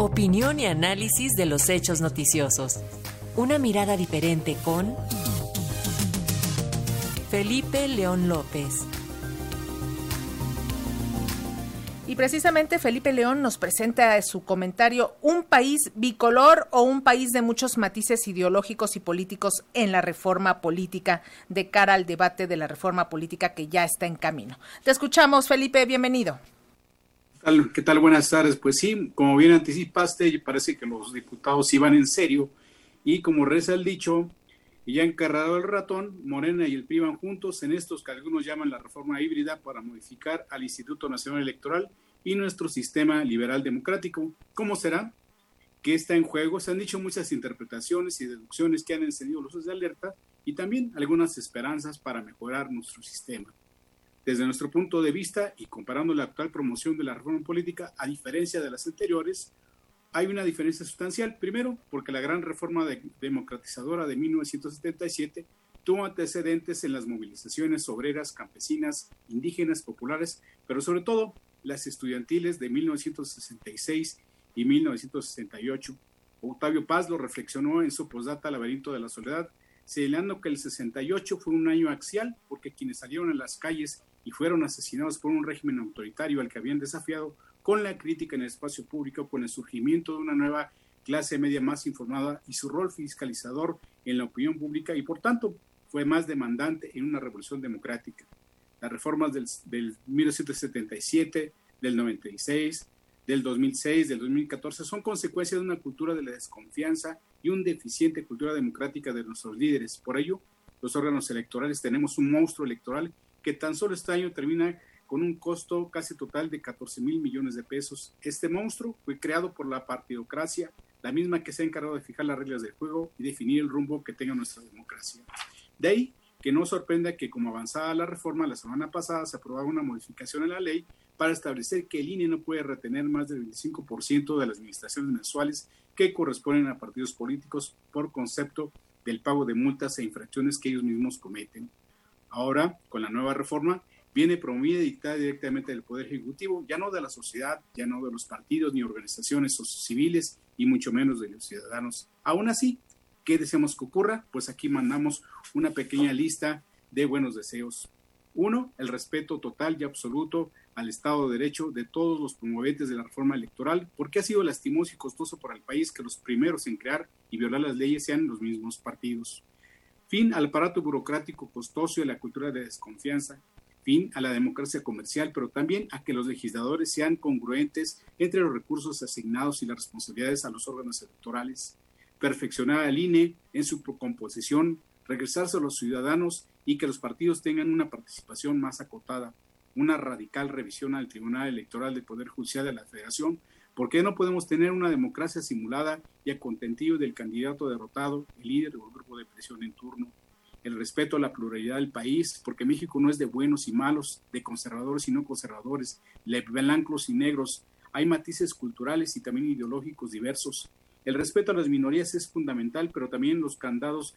Opinión y análisis de los hechos noticiosos. Una mirada diferente con Felipe León López. Y precisamente Felipe León nos presenta su comentario Un país bicolor o un país de muchos matices ideológicos y políticos en la reforma política de cara al debate de la reforma política que ya está en camino. Te escuchamos, Felipe, bienvenido. ¿Qué tal? Buenas tardes. Pues sí, como bien anticipaste, parece que los diputados iban en serio y como reza el dicho, y ya encarrado el ratón, Morena y el PRI van juntos en estos que algunos llaman la reforma híbrida para modificar al Instituto Nacional Electoral y nuestro sistema liberal democrático. ¿Cómo será? ¿Qué está en juego? Se han dicho muchas interpretaciones y deducciones que han encendido luces de alerta y también algunas esperanzas para mejorar nuestro sistema. Desde nuestro punto de vista y comparando la actual promoción de la reforma política a diferencia de las anteriores, hay una diferencia sustancial. Primero, porque la gran reforma democratizadora de 1977 tuvo antecedentes en las movilizaciones obreras, campesinas, indígenas, populares, pero sobre todo las estudiantiles de 1966 y 1968. Octavio Paz lo reflexionó en su postdata Laberinto de la Soledad, señalando que el 68 fue un año axial porque quienes salieron a las calles y fueron asesinados por un régimen autoritario al que habían desafiado con la crítica en el espacio público, con el surgimiento de una nueva clase media más informada y su rol fiscalizador en la opinión pública y por tanto fue más demandante en una revolución democrática. Las reformas del, del 1977, del 96, del 2006, del 2014 son consecuencia de una cultura de la desconfianza y una deficiente cultura democrática de nuestros líderes. Por ello, los órganos electorales tenemos un monstruo electoral que tan solo este año termina con un costo casi total de 14 mil millones de pesos. Este monstruo fue creado por la partidocracia, la misma que se ha encargado de fijar las reglas del juego y definir el rumbo que tenga nuestra democracia. De ahí que no sorprenda que como avanzada la reforma, la semana pasada se aprobaba una modificación en la ley para establecer que el INE no puede retener más del 25% de las administraciones mensuales que corresponden a partidos políticos por concepto del pago de multas e infracciones que ellos mismos cometen. Ahora, con la nueva reforma, viene promovida y dictada directamente del Poder Ejecutivo, ya no de la sociedad, ya no de los partidos ni organizaciones civiles y mucho menos de los ciudadanos. Aún así, ¿qué deseamos que ocurra? Pues aquí mandamos una pequeña lista de buenos deseos. Uno, el respeto total y absoluto al Estado de Derecho de todos los promoventes de la reforma electoral, porque ha sido lastimoso y costoso para el país que los primeros en crear y violar las leyes sean los mismos partidos. Fin al aparato burocrático costoso y a la cultura de desconfianza. Fin a la democracia comercial, pero también a que los legisladores sean congruentes entre los recursos asignados y las responsabilidades a los órganos electorales. Perfeccionar al INE en su composición, regresarse a los ciudadanos y que los partidos tengan una participación más acotada. Una radical revisión al Tribunal Electoral del Poder Judicial de la Federación ¿Por qué no podemos tener una democracia simulada y a contentillo del candidato derrotado, el líder o grupo de presión en turno? El respeto a la pluralidad del país, porque México no es de buenos y malos, de conservadores y no conservadores, de blancos y negros. Hay matices culturales y también ideológicos diversos. El respeto a las minorías es fundamental, pero también los candados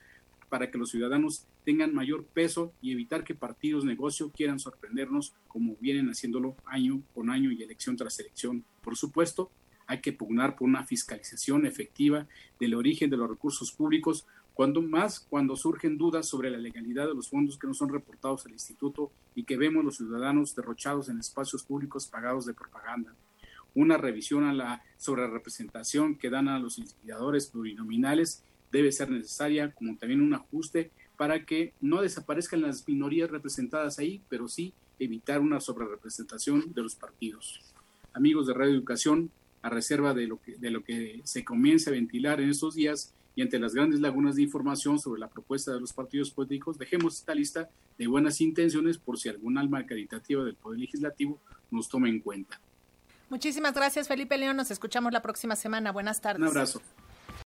para que los ciudadanos tengan mayor peso y evitar que partidos negocio quieran sorprendernos como vienen haciéndolo año con año y elección tras elección. Por supuesto, hay que pugnar por una fiscalización efectiva del origen de los recursos públicos, cuando más cuando surgen dudas sobre la legalidad de los fondos que no son reportados al instituto y que vemos los ciudadanos derrochados en espacios públicos pagados de propaganda. Una revisión a la sobre representación que dan a los liquidadores plurinominales debe ser necesaria, como también un ajuste para que no desaparezcan las minorías representadas ahí, pero sí evitar una sobrerepresentación de los partidos. Amigos de Radio Educación, a reserva de lo que, de lo que se comience a ventilar en estos días y ante las grandes lagunas de información sobre la propuesta de los partidos políticos, dejemos esta lista de buenas intenciones por si algún alma caritativa del Poder Legislativo nos toma en cuenta. Muchísimas gracias, Felipe León. Nos escuchamos la próxima semana. Buenas tardes. Un abrazo.